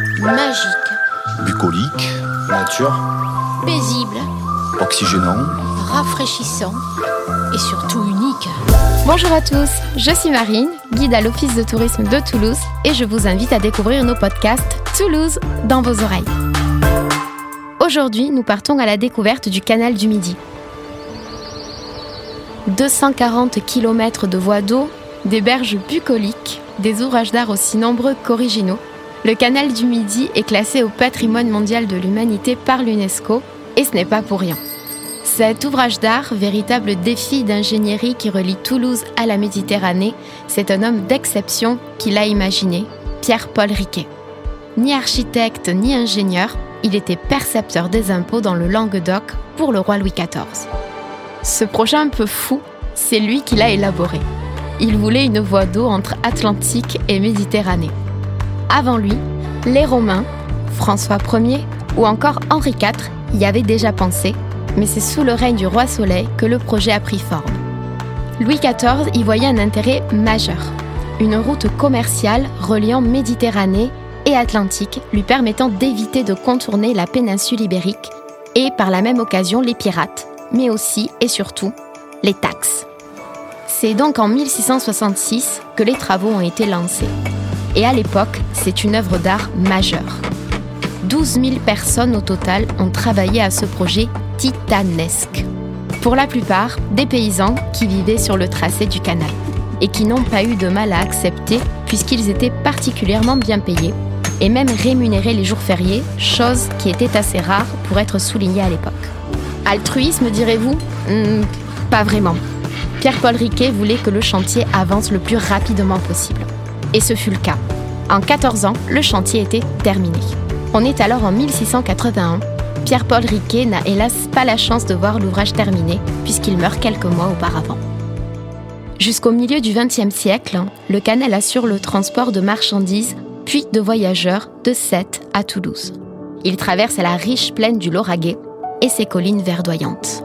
Magique. Bucolique. Nature. Paisible. Oxygénant. Rafraîchissant. Et surtout unique. Bonjour à tous, je suis Marine, guide à l'Office de tourisme de Toulouse et je vous invite à découvrir nos podcasts Toulouse dans vos oreilles. Aujourd'hui, nous partons à la découverte du canal du Midi. 240 km de voies d'eau, des berges bucoliques, des ouvrages d'art aussi nombreux qu'originaux, le canal du Midi est classé au patrimoine mondial de l'humanité par l'UNESCO et ce n'est pas pour rien. Cet ouvrage d'art, véritable défi d'ingénierie qui relie Toulouse à la Méditerranée, c'est un homme d'exception qui l'a imaginé, Pierre-Paul Riquet. Ni architecte ni ingénieur, il était percepteur des impôts dans le Languedoc pour le roi Louis XIV. Ce projet un peu fou, c'est lui qui l'a élaboré. Il voulait une voie d'eau entre Atlantique et Méditerranée. Avant lui, les Romains, François Ier ou encore Henri IV y avaient déjà pensé, mais c'est sous le règne du roi Soleil que le projet a pris forme. Louis XIV y voyait un intérêt majeur. Une route commerciale reliant Méditerranée et Atlantique lui permettant d'éviter de contourner la péninsule ibérique et par la même occasion les pirates, mais aussi et surtout les taxes. C'est donc en 1666 que les travaux ont été lancés. Et à l'époque, c'est une œuvre d'art majeure. 12 000 personnes au total ont travaillé à ce projet titanesque. Pour la plupart, des paysans qui vivaient sur le tracé du canal et qui n'ont pas eu de mal à accepter puisqu'ils étaient particulièrement bien payés et même rémunérés les jours fériés, chose qui était assez rare pour être soulignée à l'époque. Altruisme, direz-vous? Hmm, Pas vraiment. Pierre-Paul Riquet voulait que le chantier avance le plus rapidement possible. Et ce fut le cas. En 14 ans, le chantier était terminé. On est alors en 1681. Pierre-Paul Riquet n'a hélas pas la chance de voir l'ouvrage terminé, puisqu'il meurt quelques mois auparavant. Jusqu'au milieu du XXe siècle, le canal assure le transport de marchandises puis de voyageurs de Sète à Toulouse. Il traverse la riche plaine du Lauragais et ses collines verdoyantes.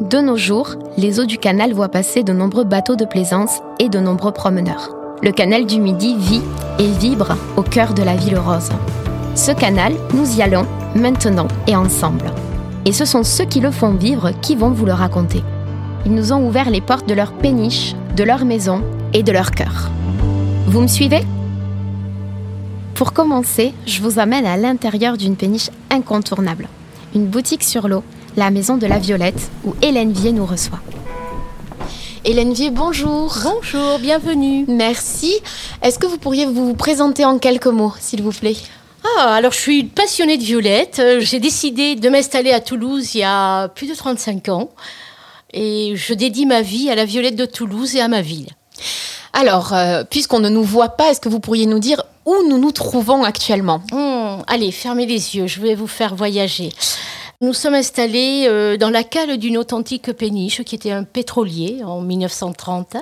De nos jours, les eaux du canal voient passer de nombreux bateaux de plaisance et de nombreux promeneurs le canal du Midi vit et vibre au cœur de la ville rose. Ce canal, nous y allons maintenant et ensemble. Et ce sont ceux qui le font vivre qui vont vous le raconter. Ils nous ont ouvert les portes de leur péniche, de leur maison et de leur cœur. Vous me suivez? Pour commencer, je vous amène à l'intérieur d'une péniche incontournable. Une boutique sur l'eau, la maison de la Violette, où Hélène Vier nous reçoit. Hélène Vier, bonjour. Bonjour, bienvenue. Merci. Est-ce que vous pourriez vous présenter en quelques mots, s'il vous plaît? Ah, alors je suis passionnée de violette. Euh, j'ai décidé de m'installer à Toulouse il y a plus de 35 ans. Et je dédie ma vie à la violette de Toulouse et à ma ville. Alors, euh, puisqu'on ne nous voit pas, est-ce que vous pourriez nous dire où nous nous trouvons actuellement? Hmm, Allez, fermez les yeux, je vais vous faire voyager. Nous sommes installés euh, dans la cale d'une authentique péniche qui était un pétrolier en 1930.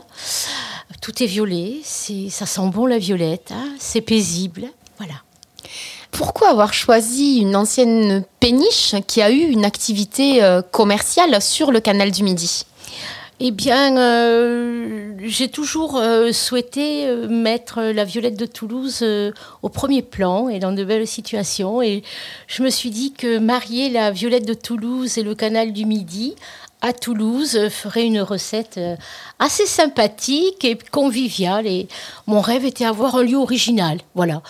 Tout est violet, ça sent bon la violette, hein. c'est paisible, voilà. Pourquoi avoir choisi une ancienne péniche qui a eu une activité euh, commerciale sur le canal du Midi? Eh bien, euh, j'ai toujours euh, souhaité euh, mettre la Violette de Toulouse au premier plan et dans de belles situations. Et je me suis dit que marier la Violette de Toulouse et le canal du Midi à Toulouse ferait une recette assez sympathique et conviviale. Et mon rêve était avoir un lieu original. Voilà.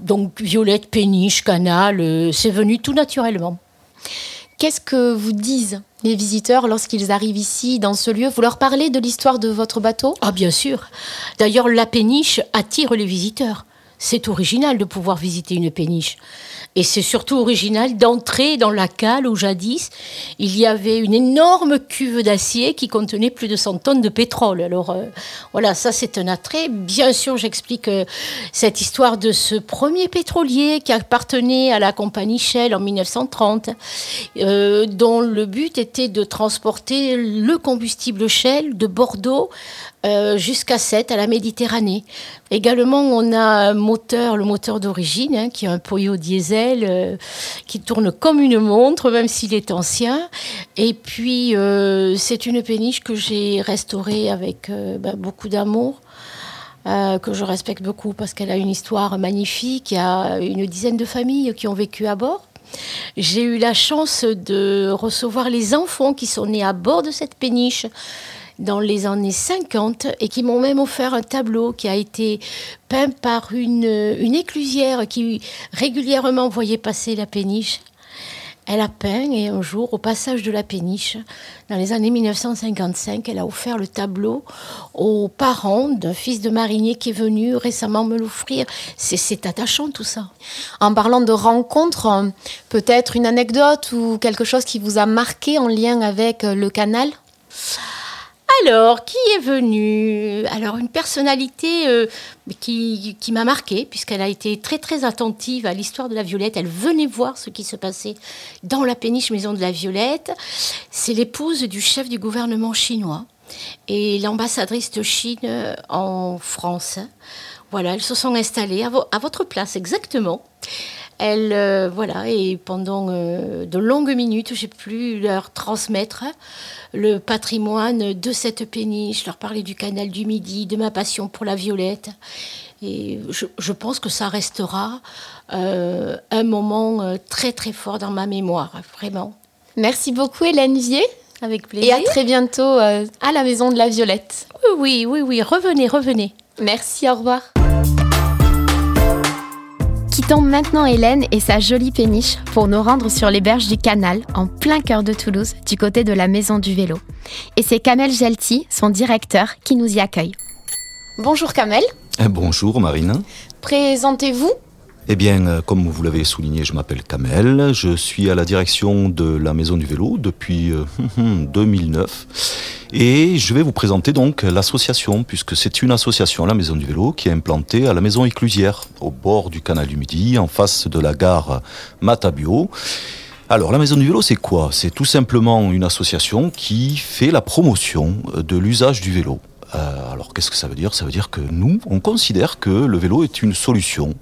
Donc, Violette, péniche, canal, c'est venu tout naturellement. Qu'est-ce que vous disent les visiteurs lorsqu'ils arrivent ici, dans ce lieu Vous leur parlez de l'histoire de votre bateau? Ah bien sûr. D'ailleurs, la péniche attire les visiteurs. C'est original de pouvoir visiter une péniche. Et c'est surtout original d'entrer dans la cale où jadis il y avait une énorme cuve d'acier qui contenait plus de 100 tonnes de pétrole. Alors euh, voilà, ça c'est un attrait. Bien sûr, j'explique euh, cette histoire de ce premier pétrolier qui appartenait à la compagnie Shell en 1930, euh, dont le but était de transporter le combustible Shell de Bordeaux euh, jusqu'à 7 à la Méditerranée. Également, on a un moteur, le moteur d'origine, hein, qui est un Poyo diesel euh, qui tourne comme une montre, même s'il est ancien. Et puis, euh, c'est une péniche que j'ai restaurée avec bah, beaucoup d'amour. que je respecte beaucoup parce qu'elle a une histoire magnifique. Il y a une dizaine de familles qui ont vécu à bord. J'ai eu la chance de recevoir les enfants qui sont nés à bord de cette péniche dans les années 50 et qui m'ont même offert un tableau qui a été peint par une, une éclusière qui régulièrement voyait passer la péniche. Elle a peint et un jour, au passage de la péniche, dans les années 1955, elle a offert le tableau aux parents d'un fils de marinier qui est venu récemment me l'offrir. C'est attachant tout ça. En parlant de rencontres, peut-être une anecdote ou quelque chose qui vous a marqué en lien avec le canal? Alors, qui est venu? Alors, une personnalité euh, qui, m'a marquée, puisqu'elle a été très très attentive à l'histoire de la Violette. Elle venait voir ce qui se passait dans la péniche Maison de la Violette. C'est l'épouse du chef du gouvernement chinois et l'ambassadrice de Chine euh, en France. Voilà, elles se sont installées à votre place exactement. Elle, euh, voilà, et pendant euh, de longues minutes, j'ai pu leur transmettre le patrimoine de cette péniche, leur parler du canal du Midi, de ma passion pour la violette. Et je, pense que ça restera euh, un moment très très fort dans ma mémoire, vraiment. Merci beaucoup Hélène Vier. Avec plaisir. Et à très bientôt à la Maison de la Violette. Oui, oui, oui, revenez, revenez. Merci, au revoir. Quittons maintenant Hélène et sa jolie péniche pour nous rendre sur les berges du canal, en plein cœur de Toulouse, du côté de la Maison du Vélo. Et c'est Kamel Gelti, son directeur, qui nous y accueille. Bonjour Kamel. Eh, bonjour Marine. Présentez-vous eh bien, euh, comme vous l'avez souligné, je m'appelle Kamel. Je suis à la direction de la Maison du Vélo depuis 2009. Euh, Et je vais vous présenter donc l'association, puisque c'est une association, la Maison du Vélo, qui est implantée à la Maison Éclusière, au bord du canal du Midi, en face de la gare Matabio. Alors, la Maison du Vélo, c'est quoi? C'est tout simplement une association qui fait la promotion de l'usage du vélo. Euh, alors qu'est-ce que ça veut dire? Ça veut dire que nous, on considère que le vélo est une solution,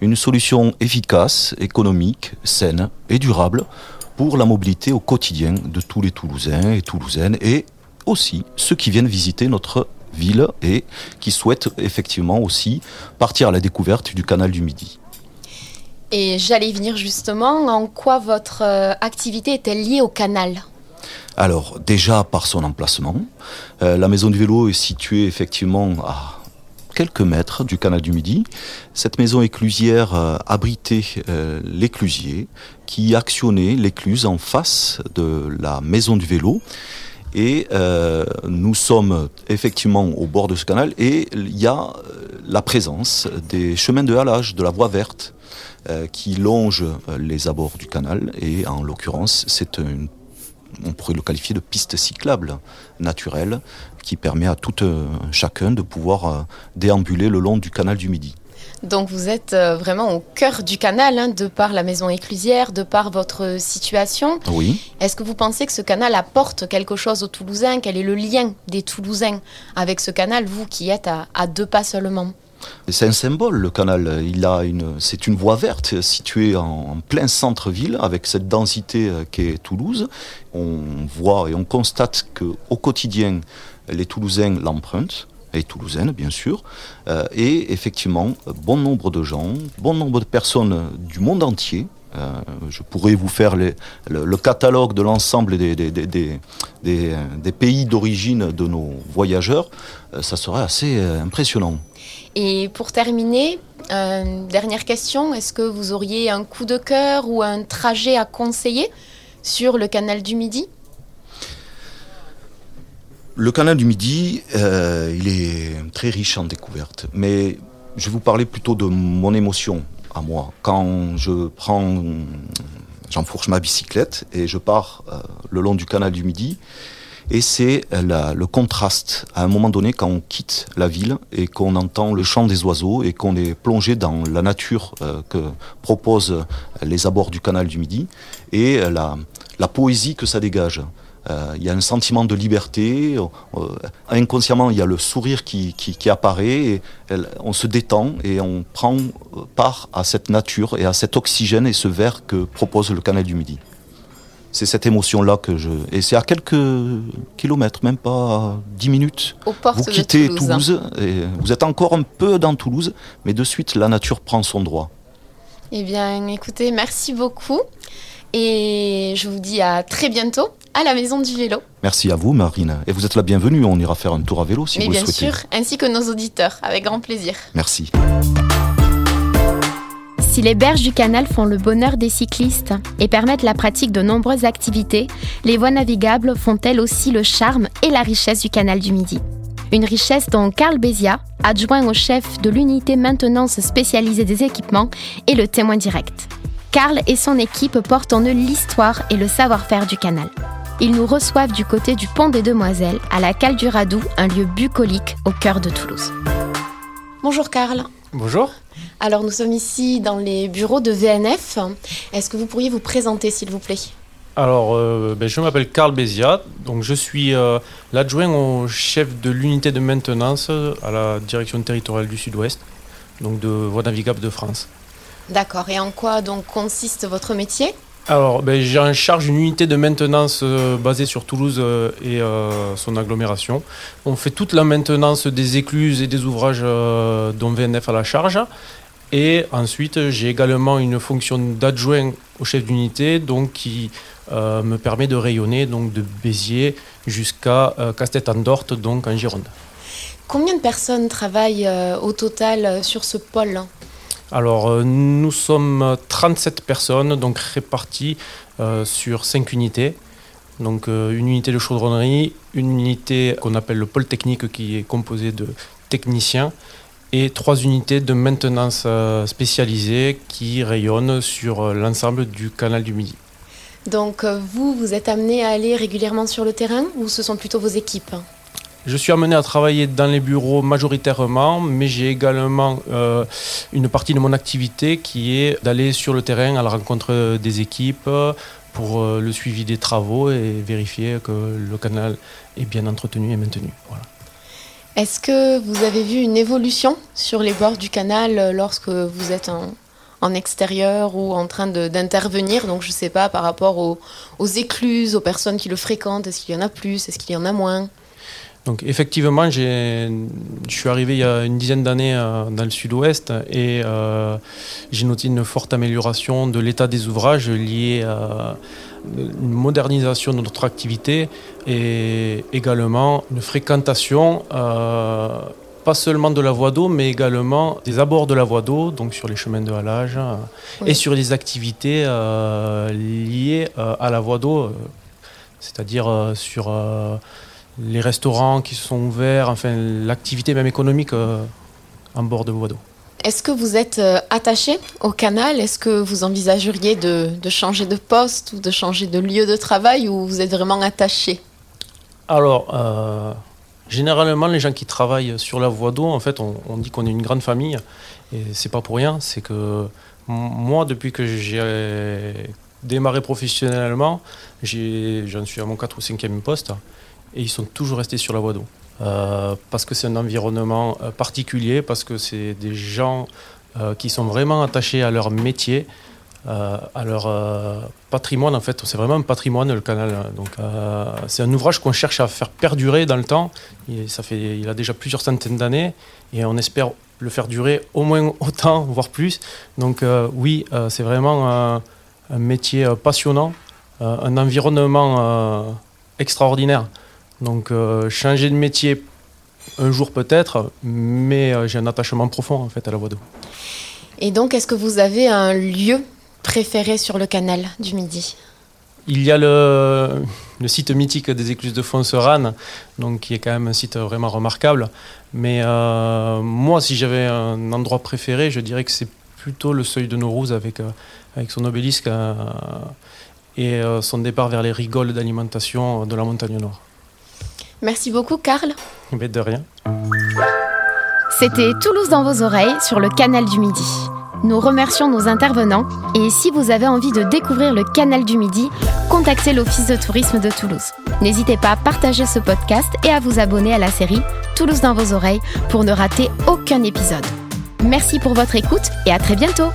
une solution efficace, économique, saine et durable pour la mobilité au quotidien de tous les Toulousains et Toulousaines et aussi ceux qui viennent visiter notre ville et qui souhaitent effectivement aussi partir à la découverte du canal du Midi. Et j'allais venir justement, en quoi votre euh, activité est-elle liée au canal? Alors déjà par son emplacement, euh, la maison du vélo est située effectivement à quelques mètres du canal du Midi. Cette maison éclusière euh, abritait euh, l'éclusier qui actionnait l'écluse en face de la maison du vélo. Et nous sommes effectivement au bord de ce canal et il y a la présence des chemins de halage, de la voie verte qui longe les abords du canal. Et en l'occurrence, c'est une on pourrait le qualifier de piste cyclable naturelle qui permet à tout chacun de pouvoir euh, déambuler le long du canal du Midi. Donc vous êtes euh, vraiment au cœur du canal, hein, de par la maison éclusière, de par votre situation. Oui. Est-ce que vous pensez que ce canal apporte quelque chose aux Toulousains? Quel est le lien des Toulousains avec ce canal, vous qui êtes à deux pas seulement? C'est un symbole, le canal. Une, c'est une voie verte située en, plein centre-ville avec cette densité euh, qu'est Toulouse. On voit et on constate que au quotidien, les Toulousains l'empruntent et toulousaines bien sûr, euh, et effectivement bon nombre de gens, bon nombre de personnes du monde entier. Euh, je pourrais vous faire le, catalogue de l'ensemble des, des, pays d'origine de nos voyageurs. ça serait assez impressionnant. Et pour terminer, euh, dernière question, est-ce que vous auriez un coup de cœur ou un trajet à conseiller sur le canal du Midi? Le canal du Midi, euh, il est très riche en découvertes, mais je vais vous parler plutôt de mon émotion moi. Quand je prends, j'enfourche ma bicyclette et je pars euh, le long du canal du Midi, et c'est le contraste à un moment donné quand on quitte la ville et qu'on entend le chant des oiseaux et qu'on est plongé dans la nature euh, que proposent les abords du canal du Midi et la poésie que ça dégage. Euh, il y a un sentiment de liberté, euh, inconsciemment il y a le sourire qui, qui, apparaît, et on se détend et on prend part à cette nature et à cet oxygène et ce verre que propose le canal du Midi. c'est cette émotion-là que je. Et c'est à quelques kilomètres, même pas 10 minutes. vous quittez Toulouse. et vous êtes encore un peu dans Toulouse, mais de suite, la nature prend son droit. Eh bien, écoutez, merci beaucoup. Et je vous dis à très bientôt à la Maison du Vélo. Merci à vous, Marine. Et vous êtes la bienvenue. On ira faire un tour à vélo si vous le souhaitez. bien sûr, ainsi que nos auditeurs, avec grand plaisir. Merci. Si les berges du canal font le bonheur des cyclistes et permettent la pratique de nombreuses activités, les voies navigables font elles aussi le charme et la richesse du canal du Midi. Une richesse dont Carl Bézia, adjoint au chef de l'unité maintenance spécialisée des équipements, est le témoin direct. Carl et son équipe portent en eux l'histoire et le savoir-faire du canal. Ils nous reçoivent du côté du pont des Demoiselles, à la cale du Radou, un lieu bucolique au cœur de Toulouse. Bonjour Carl. Bonjour. Alors nous sommes ici dans les bureaux de VNF. Est-ce que vous pourriez vous présenter s'il vous plaît? Alors, euh, ben, je m'appelle Carl Béziat, donc je suis euh, l'adjoint au chef de l'unité de maintenance à la direction territoriale du Sud-Ouest, donc de Voies navigables de France. D'accord, et en quoi donc consiste votre métier? Alors, ben, j'ai en charge une unité de maintenance euh, basée sur Toulouse et son agglomération. On fait toute la maintenance des écluses et des ouvrages dont VNF a la charge. Et ensuite, j'ai également une fonction d'adjoint au chef d'unité, donc qui euh, me permet de rayonner donc de Béziers jusqu'à euh, Castet-en-Dorte, donc en Gironde. Combien de personnes travaillent euh, au total sur ce pôle? Alors, nous sommes 37 personnes, donc réparties sur 5 unités. Donc, une unité de chaudronnerie, une unité qu'on appelle le pôle technique qui est composé de techniciens et trois unités de maintenance euh, spécialisées qui rayonnent sur euh, l'ensemble du canal du Midi. Donc euh, vous, vous êtes amené à aller régulièrement sur le terrain ou ce sont plutôt vos équipes? Je suis amené à travailler dans les bureaux majoritairement, mais j'ai également une partie de mon activité qui est d'aller sur le terrain à la rencontre des équipes pour le suivi des travaux et vérifier que le canal est bien entretenu et maintenu. Voilà. Est-ce que vous avez vu une évolution sur les bords du canal euh, lorsque vous êtes en, extérieur ou en train d'intervenir? Donc je ne sais pas, par rapport aux, écluses, aux personnes qui le fréquentent, est-ce qu'il y en a plus, est-ce qu'il y en a moins? Donc effectivement, je suis arrivé il y a une dizaine d'années euh, dans le sud-ouest et euh, j'ai noté une forte amélioration de l'état des ouvrages liés à une modernisation de notre activité et également une fréquentation, euh, pas seulement de la voie d'eau, mais également des abords de la voie d'eau, donc sur les chemins de halage, euh, et sur les activités euh, liées à la voie d'eau, c'est-à-dire sur les restaurants qui sont ouverts, enfin l'activité même économique en bord de voie d'eau. Est-ce que vous êtes euh, attaché au canal? Est-ce que vous envisageriez de, changer de poste ou de changer de lieu de travail ou vous êtes vraiment attaché? Alors, euh, généralement, les gens qui travaillent sur la voie d'eau, en fait, on, dit qu'on est une grande famille. Et c'est pas pour rien. C'est que moi, depuis que j'ai démarré professionnellement, j'en suis à mon 4 ou 5e poste. Et ils sont toujours restés sur la voie d'eau. Euh, parce que c'est un environnement euh, particulier, parce que c'est des gens euh, qui sont vraiment attachés à leur métier, à leur patrimoine en fait. C'est vraiment un patrimoine le canal. Donc c'est un ouvrage qu'on cherche à faire perdurer dans le temps. ça fait, il a déjà plusieurs centaines d'années et on espère le faire durer au moins autant, voire plus. Donc oui, c'est vraiment un, métier passionnant, un environnement extraordinaire. Donc euh, changer de métier un jour peut-être, mais euh, j'ai un attachement profond en fait à la voie d'eau. Et donc, est-ce que vous avez un lieu préféré sur le canal du Midi? Il y a le, site mythique des écluses de Fonserane, donc qui est quand même un site vraiment remarquable. Mais euh, moi, si j'avais un endroit préféré, je dirais que c'est plutôt le seuil de Naurouz avec, avec son obélisque et son départ vers les rigoles d'alimentation de la montagne nord. Merci beaucoup, Karl. Mais de rien. C'était Toulouse dans vos oreilles sur le canal du Midi. Nous remercions nos intervenants et si vous avez envie de découvrir le canal du Midi, contactez l'Office de tourisme de Toulouse. N'hésitez pas à partager ce podcast et à vous abonner à la série Toulouse dans vos oreilles pour ne rater aucun épisode. Merci pour votre écoute et à très bientôt